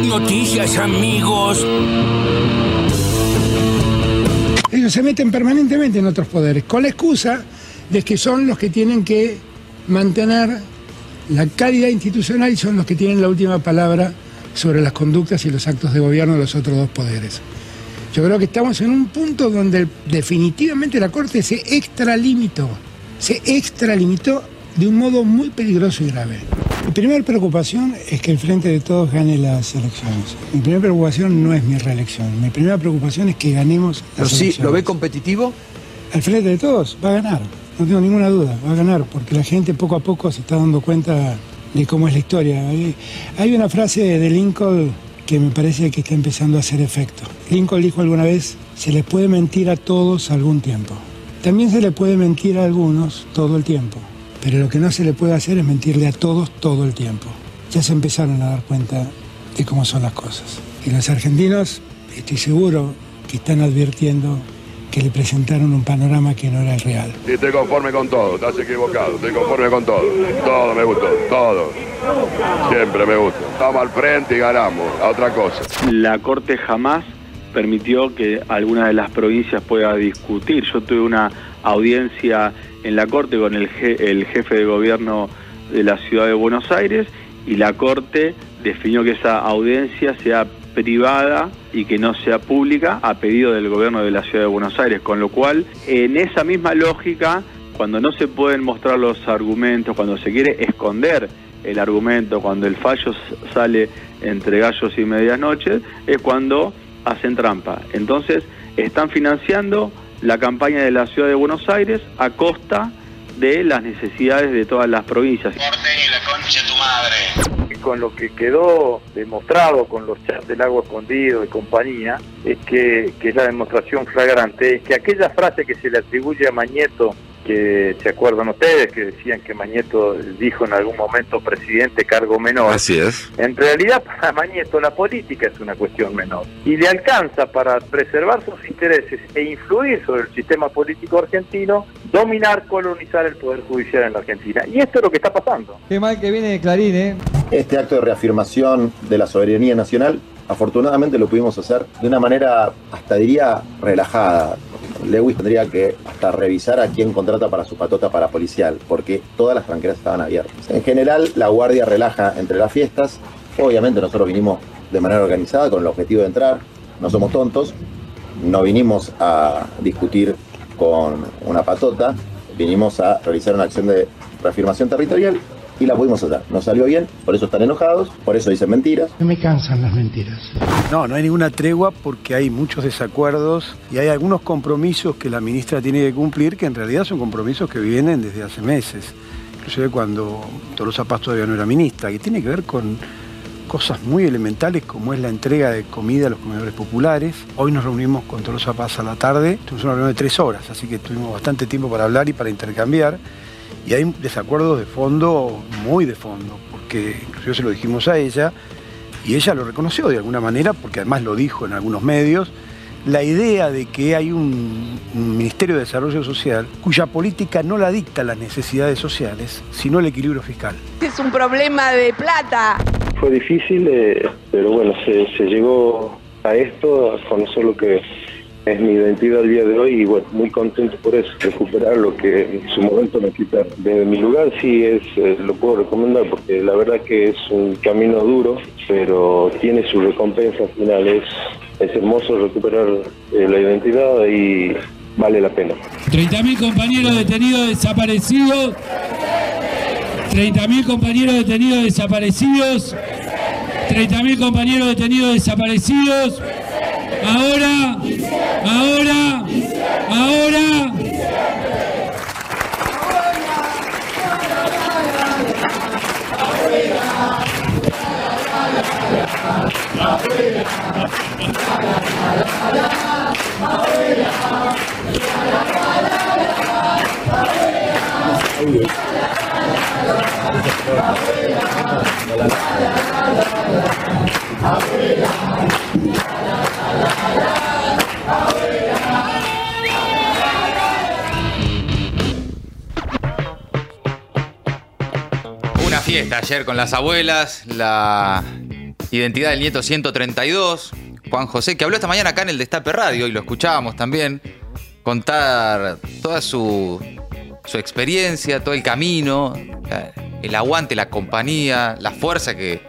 noticias, amigos. Ellos se meten permanentemente en otros poderes, con la excusa de que son los que tienen que mantener la calidad institucional y son los que tienen la última palabra sobre las conductas y los actos de gobierno de los otros dos poderes. Yo creo que estamos en un punto donde definitivamente la Corte se extralimitó, se extralimitó de un modo muy peligroso y grave. Mi primera preocupación es que el Frente de Todos gane las elecciones. Mi primera preocupación no es mi reelección. Mi primera preocupación es que ganemos las Pero sí, elecciones. ¿lo ve competitivo? El Frente de Todos va a ganar, no tengo ninguna duda, va a ganar, porque la gente poco a poco se está dando cuenta de cómo es la historia. Hay, hay una frase de Lincoln que me parece que está empezando a hacer efecto. Lincoln dijo alguna vez, se les puede mentir a todos algún tiempo. También se le puede mentir a algunos todo el tiempo, pero lo que no se le puede hacer es mentirle a todos todo el tiempo. Ya se empezaron a dar cuenta de cómo son las cosas. Y los argentinos, estoy seguro que están advirtiendo que le presentaron un panorama que no era el real. Y estoy conforme con todo, estás equivocado, estoy conforme con todo. Todo me gustó, todo. Siempre me gusta. Estamos al frente y ganamos, a otra cosa. La Corte jamás permitió que alguna de las provincias pueda discutir. Yo tuve una audiencia en la Corte con el, je- el jefe de gobierno de la ciudad de Buenos Aires y la Corte definió que esa audiencia sea privada y que no sea pública a pedido del gobierno de la ciudad de Buenos Aires, con lo cual en esa misma lógica, cuando no se pueden mostrar los argumentos, cuando se quiere esconder el argumento, cuando el fallo sale entre gallos y medias noches, es cuando hacen trampa. Entonces, están financiando la campaña de la ciudad de Buenos Aires a costa de las necesidades de todas las provincias. Con lo que quedó demostrado con los chats del agua escondido y compañía, es que, que es la demostración flagrante, es que aquella frase que se le atribuye a Mañeto, que se acuerdan ustedes, que decían que Mañeto dijo en algún momento presidente cargo menor, Así es. en realidad para Mañeto la política es una cuestión menor y le alcanza para preservar sus intereses e influir sobre el sistema político argentino, dominar, colonizar el poder judicial en la Argentina. Y esto es lo que está pasando. Qué mal que viene de Clarín, ¿eh? Este acto de reafirmación de la soberanía nacional, afortunadamente lo pudimos hacer de una manera, hasta diría, relajada. Lewis tendría que hasta revisar a quién contrata para su patota para policial, porque todas las tranqueras estaban abiertas. En general, la guardia relaja entre las fiestas. Obviamente nosotros vinimos de manera organizada con el objetivo de entrar. No somos tontos. No vinimos a discutir con una patota. Vinimos a realizar una acción de reafirmación territorial y la pudimos hacer. Nos salió bien, por eso están enojados, por eso dicen mentiras. No me cansan las mentiras. No, no hay ninguna tregua porque hay muchos desacuerdos y hay algunos compromisos que la ministra tiene que cumplir que en realidad son compromisos que vienen desde hace meses. Inclusive cuando Tolosa Paz todavía no era ministra, que tiene que ver con cosas muy elementales como es la entrega de comida a los comedores populares. Hoy nos reunimos con Tolosa Paz a la tarde, tuvimos una reunión de tres horas, así que tuvimos bastante tiempo para hablar y para intercambiar. Y hay desacuerdos de fondo, muy de fondo, porque inclusive se lo dijimos a ella, y ella lo reconoció de alguna manera, porque además lo dijo en algunos medios, la idea de que hay un, un Ministerio de Desarrollo Social cuya política no la dicta las necesidades sociales, sino el equilibrio fiscal. Es un problema de plata. Fue difícil, eh, pero bueno, se, se llegó a esto, a conocer lo que es mi identidad al día de hoy y bueno, muy contento por eso, recuperar lo que en su momento me quitaron. Desde mi lugar sí es, eh, lo puedo recomendar porque la verdad que es un camino duro, pero tiene su recompensa final, es, es hermoso recuperar eh, la identidad y vale la pena. 30.000 compañeros detenidos desaparecidos. 30.000 compañeros detenidos desaparecidos. 30.000 compañeros detenidos desaparecidos. Ahora, ahora, ahora. Una fiesta ayer con las abuelas, la identidad del nieto 132, Juan José, que habló esta mañana acá en el Destape Radio y lo escuchábamos también, contar toda su, su experiencia, todo el camino, el aguante, la compañía, la fuerza que,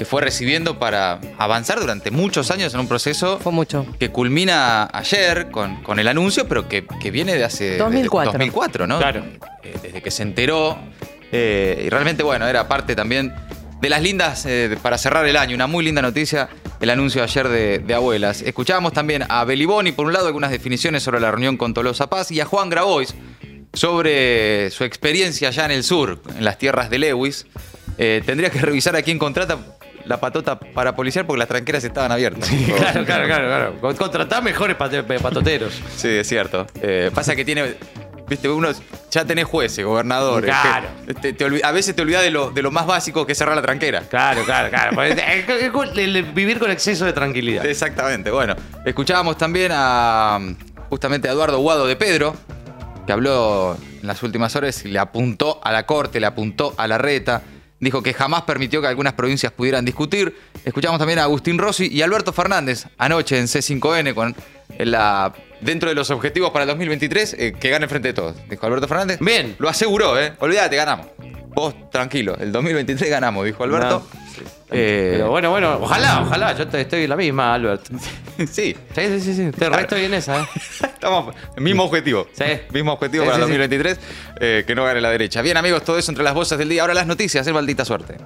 que fue recibiendo para avanzar durante muchos años en un proceso Fue mucho. que culmina ayer con, con el anuncio, pero que, que viene de hace... 2004. de 2004, ¿no? Claro. Eh, desde que se enteró. eh, y realmente, bueno, era parte también de las lindas, eh, para cerrar el año, una muy linda noticia, el anuncio ayer de, de Abuelas. Escuchábamos también a Beliboni, por un lado, algunas definiciones sobre la reunión con Tolosa Paz, y a Juan Grabois sobre su experiencia allá en el sur, en las tierras de Lewis. Eh, tendría que revisar a quién contrata la patota para policiar porque las tranqueras estaban abiertas. Claro, claro, claro, claro. Con- Contratá mejores pate- patoteros. Sí, es cierto. Eh, pasa que tiene. Viste, uno ya tenés jueces, gobernadores. Claro. que te- te olvi- a veces te olvidas de lo, de lo más básico que es cerrar la tranquera. Claro, claro, claro. Eh, eh, el- el vivir con exceso de tranquilidad. Exactamente. Bueno, escuchábamos también a justamente a Eduardo Guado de Pedro, que habló en las últimas horas y le apuntó a la corte, le apuntó a la reta. Dijo que jamás permitió que algunas provincias pudieran discutir. Escuchamos también a Agustín Rossi y Alberto Fernández anoche en C5N con la dentro de los objetivos para el 2023 eh, que gane frente de todos. Dijo Alberto Fernández. Bien. Lo aseguró, ¿eh? Olvídate, ganamos. Vos tranquilo, el 2023 ganamos, dijo Alberto. Eh, Pero bueno, bueno, ojalá, ojalá. Yo te- estoy en la misma, Albert. sí, Sí, sí, sí, sí. Te resto en esa, ¿eh? Estamos, mismo objetivo. Sí. Mismo objetivo Sí, para sí, sí. 2023, eh, que no gane la derecha. Bien, amigos, todo eso entre las voces del día. Ahora las noticias, es maldita suerte.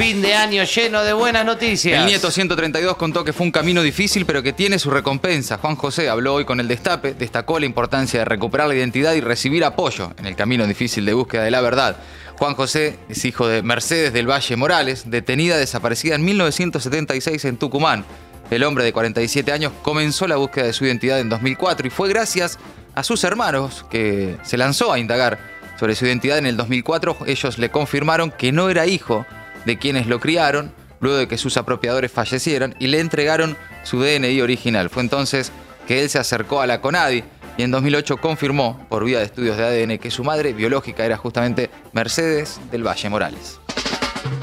Fin de año lleno de buenas noticias. El nieto 132 contó que fue un camino difícil, pero que tiene su recompensa. Juan José habló hoy con el Destape, destacó la importancia de recuperar la identidad y recibir apoyo en el camino difícil de búsqueda de la verdad. Juan José es hijo de Mercedes del Valle Morales, detenida desaparecida en 1976 en Tucumán. El hombre de 47 años comenzó la búsqueda de su identidad en 2004 y fue gracias a sus hermanos que se lanzó a indagar sobre su identidad en el 2004. Ellos le confirmaron que no era hijo de quienes lo criaron luego de que sus apropiadores fallecieran y le entregaron su DNI original. Fue entonces que él se acercó a la CONADI y en 2008 confirmó, por vía de estudios de ADN, que su madre biológica era justamente Mercedes del Valle Morales.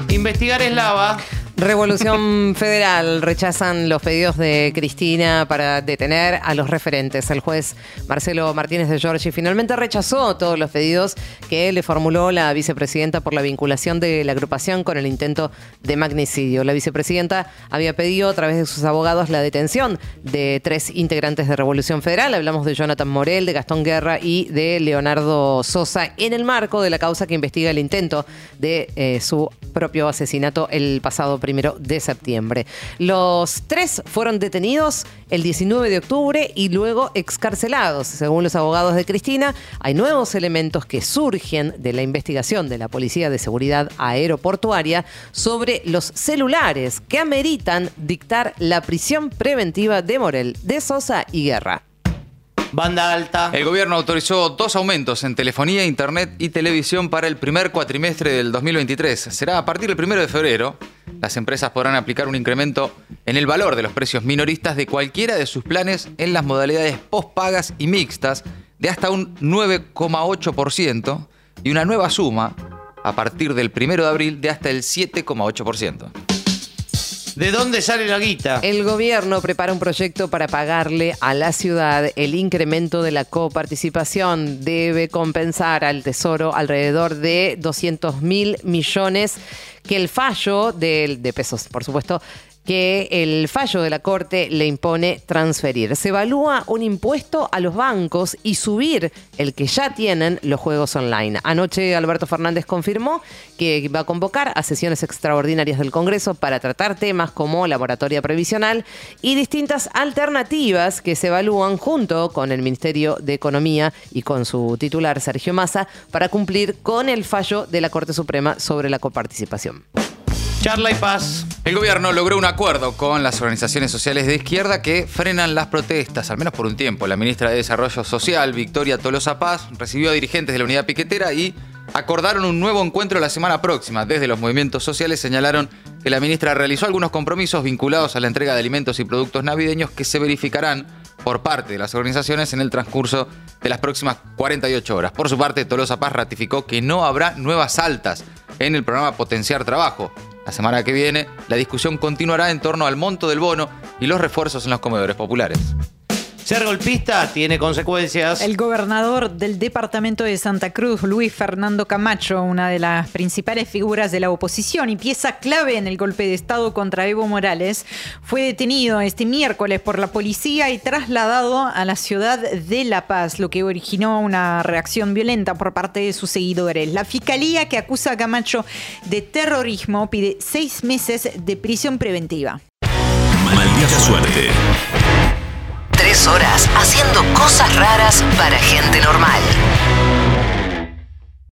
Investigar es lava. Revolución Federal rechazan los pedidos de Cristina para detener a los referentes. El juez Marcelo Martínez de Giorgi finalmente rechazó todos los pedidos que le formuló la vicepresidenta por la vinculación de la agrupación con el intento de magnicidio. La vicepresidenta había pedido a través de sus abogados la detención de tres integrantes de Revolución Federal. Hablamos de Jonathan Morel, de Gastón Guerra y de Leonardo Sosa en el marco de la causa que investiga el intento de eh, su propio asesinato el pasado primero de septiembre. Los tres fueron detenidos el 19 de octubre y luego excarcelados. Según los abogados de Cristina, hay nuevos elementos que surgen de la investigación de la Policía de Seguridad Aeroportuaria sobre los celulares que ameritan dictar la prisión preventiva de Morel, de Sosa y Guerra. Banda alta. El gobierno autorizó dos aumentos en telefonía, internet y televisión para el primer cuatrimestre del 2023. Será a partir del 1 de febrero. Las empresas podrán aplicar un incremento en el valor de los precios minoristas de cualquiera de sus planes en las modalidades postpagas y mixtas de hasta un 9,8% y una nueva suma a partir del 1 de abril de hasta el 7,8%. ¿De dónde sale la guita? El gobierno prepara un proyecto para pagarle a la ciudad el incremento de la coparticipación. Debe compensar al Tesoro alrededor de 200 mil millones que el fallo del- de pesos, por supuesto, que el fallo de la Corte le impone transferir. Se evalúa un impuesto a los bancos y subir el que ya tienen los juegos online. Anoche Alberto Fernández confirmó que va a convocar a sesiones extraordinarias del Congreso para tratar temas como la moratoria previsional y distintas alternativas que se evalúan junto con el Ministerio de Economía y con su titular Sergio Massa para cumplir con el fallo de la Corte Suprema sobre la coparticipación. Charla y paz. El gobierno logró un acuerdo con las organizaciones sociales de izquierda que frenan las protestas, al menos por un tiempo. La ministra de Desarrollo Social, Victoria Tolosa Paz, recibió a dirigentes de la unidad piquetera y acordaron un nuevo encuentro la semana próxima. Desde los movimientos sociales señalaron que la ministra realizó algunos compromisos vinculados a la entrega de alimentos y productos navideños que se verificarán por parte de las organizaciones en el transcurso de las próximas 48 horas. Por su parte, Tolosa Paz ratificó que no habrá nuevas altas en el programa Potenciar Trabajo. La semana que viene, la discusión continuará en torno al monto del bono y los refuerzos en los comedores populares. Ser golpista tiene consecuencias. El gobernador del departamento de Santa Cruz, Luis Fernando Camacho, una de las principales figuras de la oposición y pieza clave en el golpe de Estado contra Evo Morales, fue detenido este miércoles por la policía y trasladado a la ciudad de La Paz, lo que originó una reacción violenta por parte de sus seguidores. La fiscalía que acusa a Camacho de terrorismo pide seis meses de prisión preventiva. Maldita suerte. Haciendo cosas raras para gente normal.